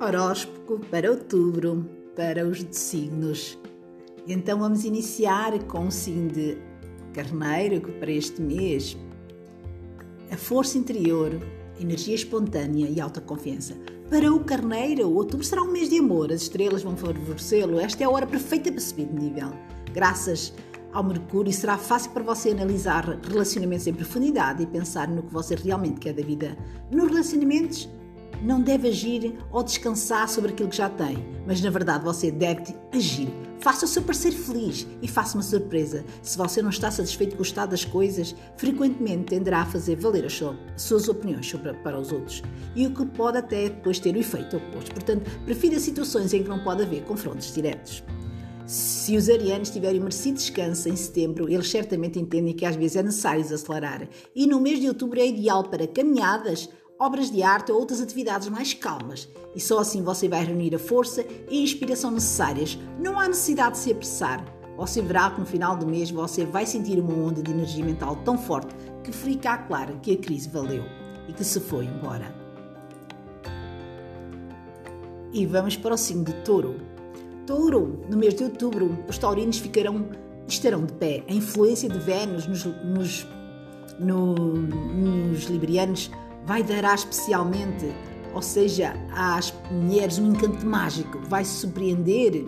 Horóscopo para outubro, para os signos. Então vamos iniciar com o signo de Carneiro, que para este mês a força interior, energia espontânea e alta confiança. Para o Carneiro, outubro será um mês de amor, as estrelas vão favorecê-lo. Esta é a hora perfeita para subir de nível. Graças ao Mercúrio, será fácil para você analisar relacionamentos em profundidade e pensar no que você realmente quer da vida. Nos relacionamentos, não deve agir ou descansar sobre aquilo que já tem, mas na verdade você deve agir. Faça o seu parceiro feliz e faça uma surpresa. Se você não está satisfeito com o estado das coisas, frequentemente tenderá a fazer valer as suas opiniões para os outros e o que pode até depois ter o efeito oposto. Portanto, prefira situações em que não pode haver confrontos diretos. Se os arianos tiverem merecido descanso em setembro, eles certamente entendem que às vezes é necessário acelerar. E no mês de outubro é ideal para caminhadas obras de arte ou outras atividades mais calmas, e só assim você vai reunir a força e a inspiração necessárias. Não há necessidade de se apressar. Você verá que no final do mês você vai sentir uma onda de energia mental tão forte que fica claro que a crise valeu e que se foi embora. E vamos para o signo de Touro. Touro, no mês de outubro, os taurinos ficarão, estarão de pé. A influência de Vênus nos, nos, no, nos librianos vai dar especialmente, ou seja, às mulheres um encanto mágico, vai surpreender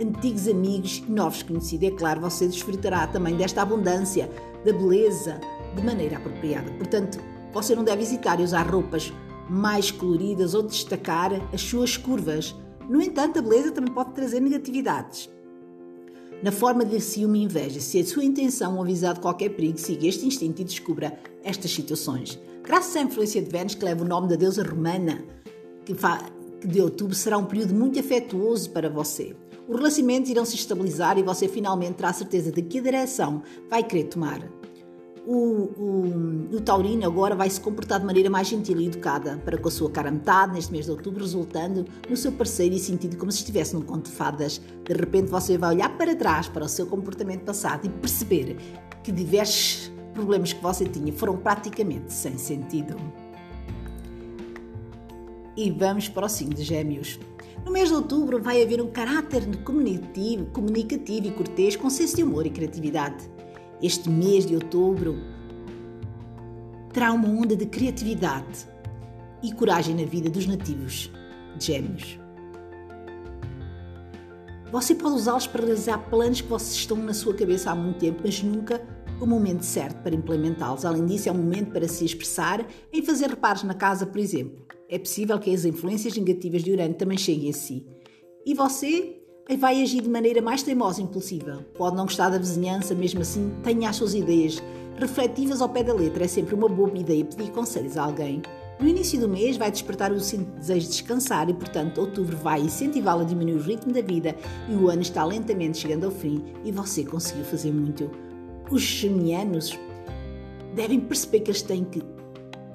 antigos amigos e novos conhecidos. É claro, você desfrutará também desta abundância, da beleza, de maneira apropriada. Portanto, você não deve hesitar em usar roupas mais coloridas ou destacar as suas curvas. No entanto, a beleza também pode trazer negatividades. Na forma de ciúme e inveja, se a sua intenção ou avisar de qualquer perigo, siga este instinto e descubra estas situações. Graças à influência de Vênus, que leva o nome da deusa romana, que, que de outubro será um período muito afetuoso para você. Os relacionamentos irão se estabilizar e você finalmente terá certeza de que direção vai querer tomar. O, o, o, taurino agora vai se comportar de maneira mais gentil e educada para com a sua cara metade neste mês de outubro, resultando no seu parceiro e sentido como se estivesse num conto de fadas. De repente você vai olhar para trás para o seu comportamento passado e perceber que diversos problemas que você tinha foram praticamente sem sentido. E vamos para o signo de Gêmeos. No mês de outubro vai haver um caráter comunicativo, comunicativo e cortês com senso de humor e criatividade. Este mês de outubro terá uma onda de criatividade e coragem na vida dos nativos de Gêmeos. Você pode usá-los para realizar planos que vocês estão na sua cabeça há muito tempo, mas nunca o momento certo para implementá-los. Além disso, é um momento para se expressar em fazer reparos na casa, por exemplo. É possível que as influências negativas de Urano também cheguem a si. E você vai agir de maneira mais teimosa e impulsiva. Pode não gostar da vizinhança, mesmo assim, tenha as suas ideias refletivas ao pé da letra. É sempre uma boa ideia pedir conselhos a alguém. No início do mês vai despertar o desejo de descansar e, portanto, outubro vai incentivá-la a diminuir o ritmo da vida e o ano está lentamente chegando ao fim e você conseguiu fazer muito os gemianos devem perceber que eles têm que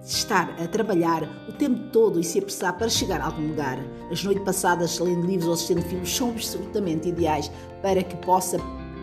estar a trabalhar o tempo todo e se apressar para chegar a algum lugar. As noites passadas lendo livros ou assistindo filmes são absolutamente ideais para que possa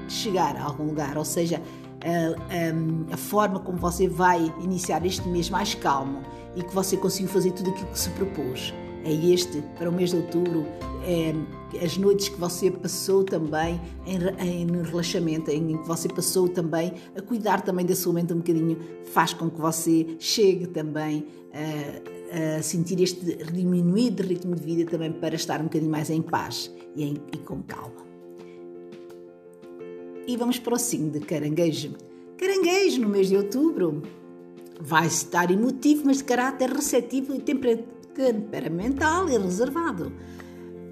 chegar a algum lugar, ou seja, a, a, a, forma como você vai iniciar este mês mais calmo e que você conseguiu fazer tudo aquilo que se propôs. É este, para o mês de outubro, é, as noites que você passou também em, em relaxamento, em que você passou também a cuidar também da sua mente um bocadinho, faz com que você chegue também a, a sentir este diminuído ritmo de vida também para estar um bocadinho mais em paz e, em, e com calma. E vamos para o signo de caranguejo. Caranguejo, no mês de outubro, vai estar emotivo, mas de caráter receptivo e temperamental e reservado.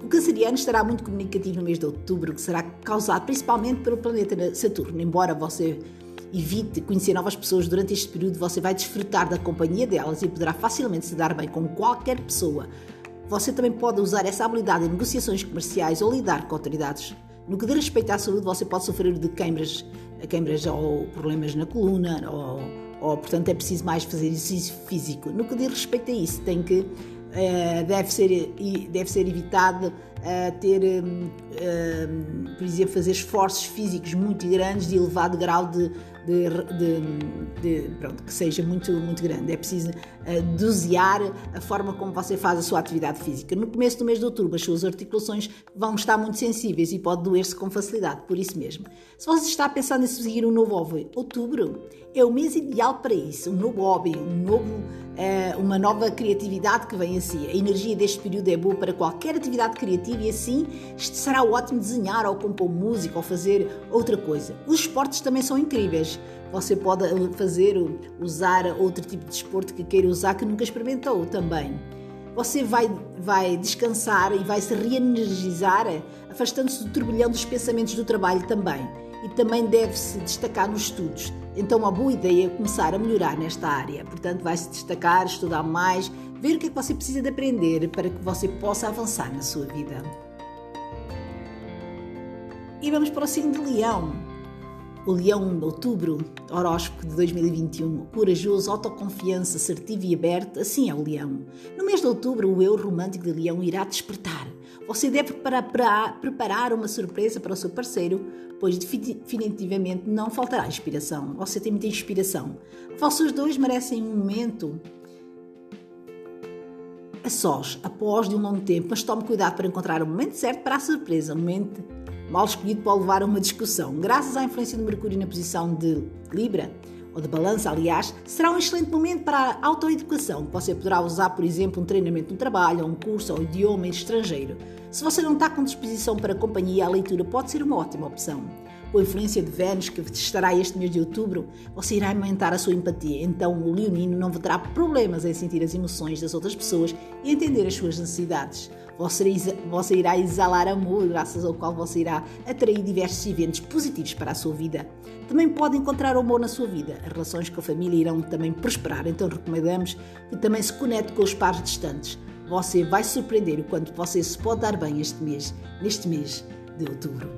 O canceriano estará muito comunicativo no mês de outubro, que será causado principalmente pelo planeta Saturno. Embora você evite conhecer novas pessoas durante este período, você vai desfrutar da companhia delas e poderá facilmente se dar bem com qualquer pessoa. Você também pode usar essa habilidade em negociações comerciais ou lidar com autoridades. No que diz respeito à saúde, você pode sofrer de queimbras, queimbras ou problemas na coluna, ou, ou portanto é preciso mais fazer exercício físico. No que diz respeito a isso, tem que eh, deve, ser, deve ser evitado uh, ter, um, por exemplo, fazer esforços físicos muito grandes de elevado grau de, de, de, de, pronto, que seja muito, muito grande. É preciso uh, dosear a forma como você faz a sua atividade física. No começo do mês de outubro, as suas articulações vão estar muito sensíveis e pode doer-se com facilidade, por isso mesmo. Se você está pensando em seguir um novo hobby, outubro é o mês ideal para isso. Um novo hobby, um novo, uh, uma nova criatividade que vem assim. A energia deste período é boa para qualquer atividade criativa e assim será ótimo desenhar ou compor música ou fazer outra coisa. Os esportes também são incríveis. Você pode fazer, usar outro tipo de desporto que queira usar que nunca experimentou também. Você vai, vai descansar e vai se reenergizar, afastando-se do turbilhão dos pensamentos do trabalho também. E também deve-se destacar nos estudos. Então, uma boa ideia é começar a melhorar nesta área. Portanto, vai se destacar, estudar mais, ver o que é que você precisa de aprender para que você possa avançar na sua vida. E vamos para o signo de Leão o Leão de Outubro, horóscopo de 2021, corajoso, autoconfiança, assertivo e aberto, assim é o Leão. No mês de Outubro, o eu romântico de Leão irá despertar. Você deve preparar uma surpresa para o seu parceiro, pois definitivamente não faltará inspiração. Você tem muita inspiração. Vocês dois merecem um momento a sós, após de um longo tempo, mas tome cuidado para encontrar o momento certo para a surpresa, momento mal escolhido pode levar a uma discussão. Graças à influência de Mercúrio na posição de Libra, ou de balança, aliás, será um excelente momento para a autoeducação, você poderá usar, por exemplo, um treinamento no trabalho, ou um curso ou idioma estrangeiro. Se você não está com disposição para companhia, a leitura pode ser uma ótima opção. Com a influência de Vênus, que estará este mês de outubro, você irá aumentar a sua empatia. Então, o leonino não terá problemas em sentir as emoções das outras pessoas e entender as suas necessidades. Você, você irá exalar amor, graças ao qual você irá atrair diversos eventos positivos para a sua vida. Também pode encontrar amor na sua vida. As relações com a família irão também prosperar, então recomendamos que também se conecte com os pares distantes. Você vai surpreender o quanto você se pode dar bem este mês, neste mês de outubro.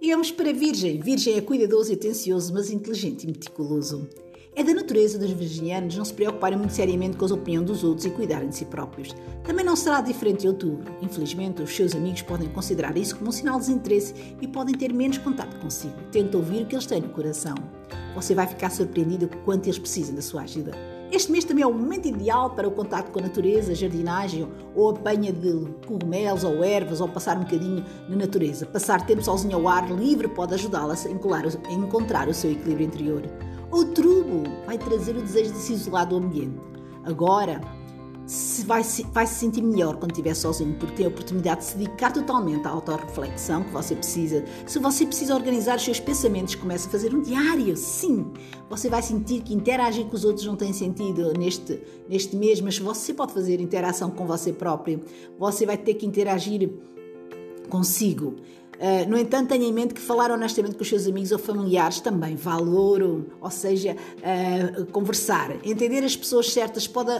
E vamos para a Virgem. Virgem é cuidadoso e atencioso, mas inteligente e meticuloso. É da natureza dos virginianos não se preocuparem muito seriamente com as opiniões dos outros e cuidarem de si próprios. Também não será diferente em outubro. Infelizmente, os seus amigos podem considerar isso como um sinal de desinteresse e podem ter menos contato consigo. Tente ouvir o que eles têm no coração. Você vai ficar surpreendido com quanto eles precisam da sua ajuda. Este mês também é o momento ideal para o contato com a natureza, jardinagem ou apanha de cogumelos ou ervas ou passar um bocadinho na natureza. Passar tempo sozinho ao ar livre pode ajudá-la a encontrar o seu equilíbrio interior. Outubro vai trazer o desejo de se isolar do ambiente. Agora, se vai, se, vai se sentir melhor quando estiver sozinho, porque tem a oportunidade de se dedicar totalmente à autorreflexão que você precisa. Se você precisa organizar os seus pensamentos, comece a fazer um diário. Sim, você vai sentir que interagir com os outros não tem sentido neste, neste mês, mas você pode fazer interação com você próprio. Você vai ter que interagir consigo. Uh, no entanto, tenha em mente que falar honestamente com os seus amigos ou familiares também vale ouro, ou seja, uh, conversar. Entender as pessoas certas pode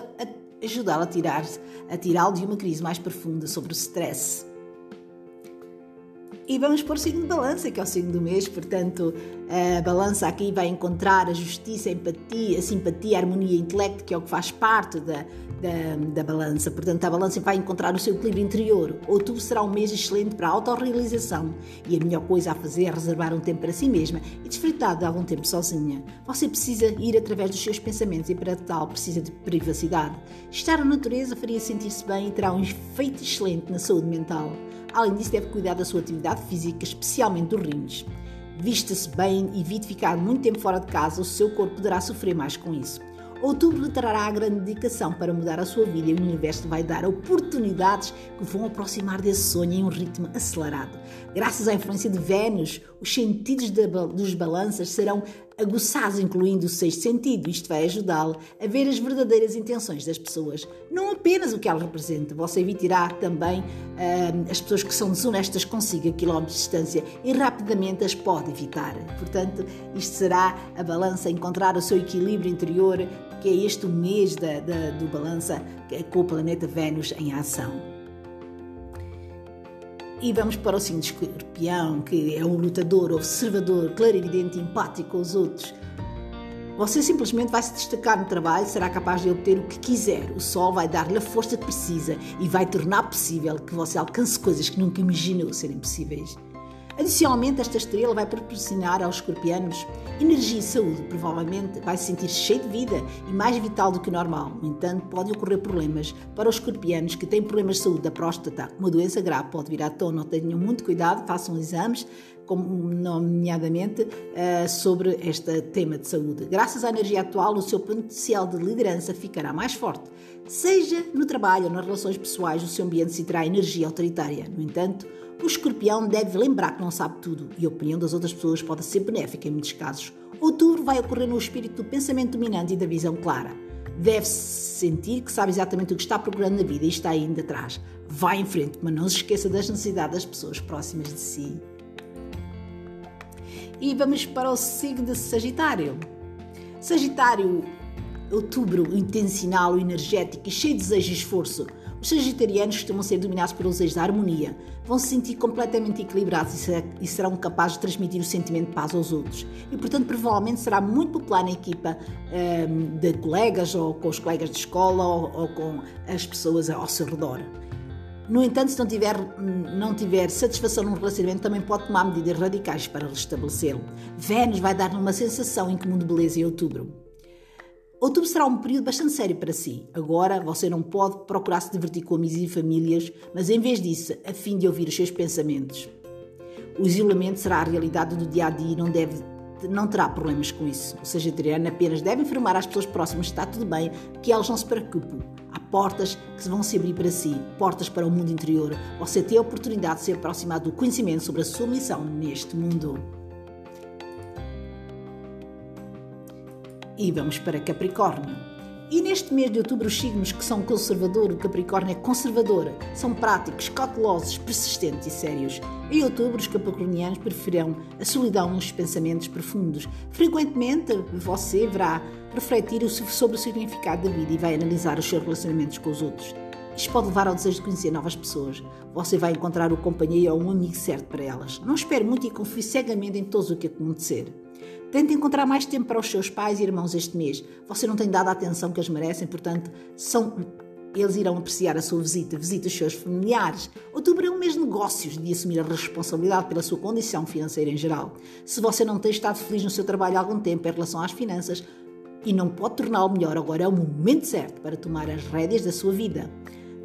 ajudá-lo a tirar a tirá-lo de uma crise mais profunda sobre o stress. E vamos para o signo de balança, que é o signo do mês, portanto, a balança aqui vai encontrar a justiça, a empatia, a simpatia, a harmonia, o intelecto, que é o que faz parte da, da, da balança. Portanto, a balança vai encontrar o seu equilíbrio interior. Outubro será um mês excelente para a autorrealização e a melhor coisa a fazer é reservar um tempo para si mesma e desfrutar de algum tempo sozinha. Você precisa ir através dos seus pensamentos e para tal precisa de privacidade. Estar na natureza faria sentir-se bem e terá um efeito excelente na saúde mental. Além disso, deve cuidar da sua atividade física, especialmente dos rins. Vista-se bem, evite ficar muito tempo fora de casa, o seu corpo poderá sofrer mais com isso. Outubro lhe trará a grande dedicação para mudar a sua vida e o universo vai dar oportunidades que vão aproximar desse sonho em um ritmo acelerado. Graças à influência de Vênus, os sentidos dos balanças serão aguçados, incluindo o sexto sentido. Isto vai ajudá-lo a ver as verdadeiras intenções das pessoas, não apenas o que elas representam. Você evitará também uh, as pessoas que são desonestas consigo a quilómetros de distância e rapidamente as pode evitar. Portanto, isto será a balança encontrar o seu equilíbrio interior, que é este mês da, da, do balança com o planeta Vênus em ação. E vamos para o signo escorpião, que é um lutador, observador, clarividente, empático com os outros. Você simplesmente vai se destacar no trabalho, será capaz de obter o que quiser. O sol vai dar-lhe a força que precisa e vai tornar possível que você alcance coisas que nunca imaginou serem possíveis. Adicionalmente, esta estrela vai proporcionar aos escorpianos energia e saúde. Provavelmente vai se sentir cheio de vida e mais vital do que o normal. No entanto, podem ocorrer problemas para os escorpianos que têm problemas de saúde da próstata. Uma doença grave pode vir à tona. Tenham muito cuidado, façam exames, nomeadamente uh, sobre este tema de saúde. Graças à energia atual, o seu potencial de liderança ficará mais forte. Seja no trabalho ou nas relações pessoais, o seu ambiente se terá energia autoritária. No entanto, o escorpião deve lembrar que não sabe tudo e a opinião das outras pessoas pode ser benéfica em muitos casos. Outubro vai ocorrer no espírito do pensamento dominante e da visão clara. Deve-se sentir que sabe exatamente o que está procurando na vida e está ainda atrás. Vá em frente, mas não se esqueça das necessidades das pessoas próximas de si. E vamos para o signo de Sagitário. Sagitário, outubro intencional, energético e cheio de desejo e esforço. Os sagitarianos costumam ser dominados pelo desejo da harmonia, vão se sentir completamente equilibrados e serão capazes de transmitir o sentimento de paz aos outros. E, portanto, provavelmente será muito popular na equipa um, de colegas, ou com os colegas de escola, ou, ou com as pessoas ao seu redor. No entanto, se não tiver, não tiver satisfação num relacionamento, também pode tomar medidas radicais para restabelecê-lo. Vênus vai dar-lhe uma sensação incomum de beleza em outubro. Outubro será um período bastante sério para si. Agora você não pode procurar se divertir com amigos e famílias, mas em vez disso, a fim de ouvir os seus pensamentos. O isolamento será a realidade do dia a dia e não, deve, não terá problemas com isso. O sagitariano apenas deve informar às pessoas próximas que está tudo bem, que elas não se preocupem. Há portas que vão se abrir para si, portas para o mundo interior. Você tem a oportunidade de se aproximar do conhecimento sobre a sua missão neste mundo. E vamos para Capricórnio. E neste mês de outubro, os signos que são conservador, o Capricórnio é conservadora, são práticos, cautelosos, persistentes e sérios. Em outubro, os capricornianos preferirão a solidão nos pensamentos profundos. Frequentemente, você verá refletir sobre o significado da vida e vai analisar os seus relacionamentos com os outros. Isto pode levar ao desejo de conhecer novas pessoas. Você vai encontrar o companheiro ou um amigo certo para elas. Não espere muito e confie cegamente em todos o que acontecer. Tente encontrar mais tempo para os seus pais e irmãos este mês. Você não tem dado a atenção que eles merecem, portanto, são, eles irão apreciar a sua visita. Visite os seus familiares. Outubro é um mês de negócios, de assumir a responsabilidade pela sua condição financeira em geral. Se você não tem estado feliz no seu trabalho há algum tempo em relação às finanças e não pode torná-lo melhor, agora é o momento certo para tomar as rédeas da sua vida.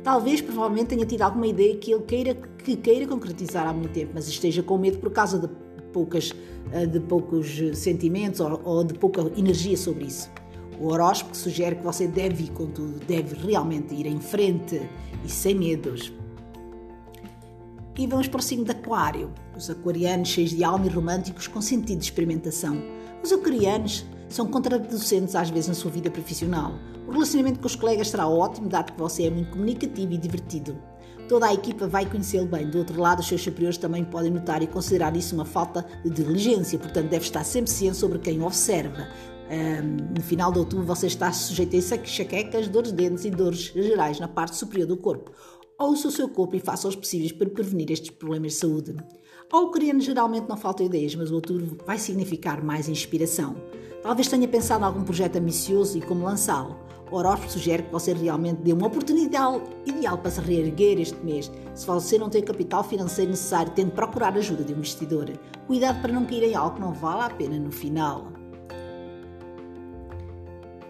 Talvez, provavelmente, tenha tido alguma ideia que ele queira, que queira concretizar há muito tempo, mas esteja com medo por causa de poucas, eh, de poucos sentimentos ou, de pouca energia sobre isso. O horóscopo sugere que você deve ir deve realmente ir em frente e sem medos. E vamos para o signo de Aquário. Os aquarianos cheios de alma e românticos com sentido de experimentação. Os aquarianos são contraproducentes às vezes na sua vida profissional. O relacionamento com os colegas será ótimo, dado que você é muito comunicativo e divertido. Toda a equipa vai conhecê-lo bem. Do outro lado, os seus superiores também podem notar e considerar isso uma falta de diligência, portanto, deve estar sempre ciente sobre quem observa. Um, no final de outubro, você está sujeito a enxaquecas, dores de dentes e dores gerais na parte superior do corpo. Ouça o seu corpo e faça os possíveis para prevenir estes problemas de saúde. Ao ucraniano geralmente não faltam ideias, mas o outubro vai significar mais inspiração. Talvez tenha pensado em algum projeto ambicioso e como lançá-lo. O horóscopo sugere que você realmente dê uma oportunidade ideal para se reerguer este mês. Se você não tem o capital financeiro necessário, tente procurar ajuda de um investidor. Cuidado para não cair em algo que não vale a pena no final.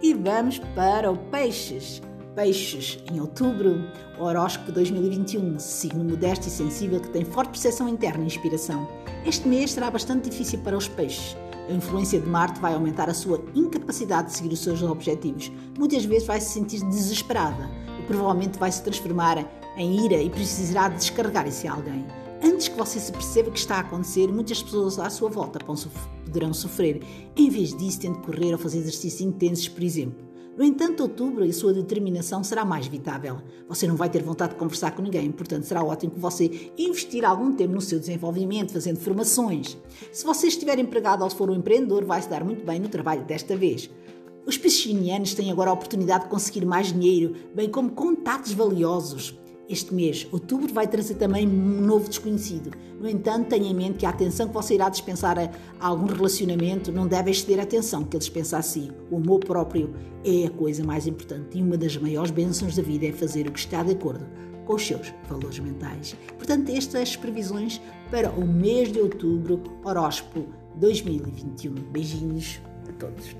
E vamos para o Peixes. Peixes, em outubro, o horóscopo 2021, signo modesto e sensível que tem forte percepção interna e inspiração. Este mês será bastante difícil para os peixes. A influência de Marte vai aumentar a sua incapacidade de seguir os seus objetivos. Muitas vezes vai se sentir desesperada e provavelmente vai se transformar em ira e precisará de descarregar isso em alguém. Antes que você se perceba que está a acontecer, muitas pessoas à sua volta poderão sofrer. Em vez disso, tente correr ou fazer exercícios intensos, por exemplo. No entanto, outubro e sua determinação será mais vitável. Você não vai ter vontade de conversar com ninguém, portanto será ótimo que você investir algum tempo no seu desenvolvimento, fazendo formações. Se você estiver empregado ou se for um empreendedor, vai se dar muito bem no trabalho desta vez. Os piscinianos têm agora a oportunidade de conseguir mais dinheiro, bem como contatos valiosos. Este mês, outubro, vai trazer também um novo desconhecido. No entanto, tenha em mente que a atenção que você irá dispensar a algum relacionamento não deve exceder a atenção que ele dispensa a si. O amor próprio é a coisa mais importante e uma das maiores bênçãos da vida é fazer o que está de acordo com os seus valores mentais. Portanto, estas previsões para o mês de outubro, horóscopo 2021. Beijinhos a todos.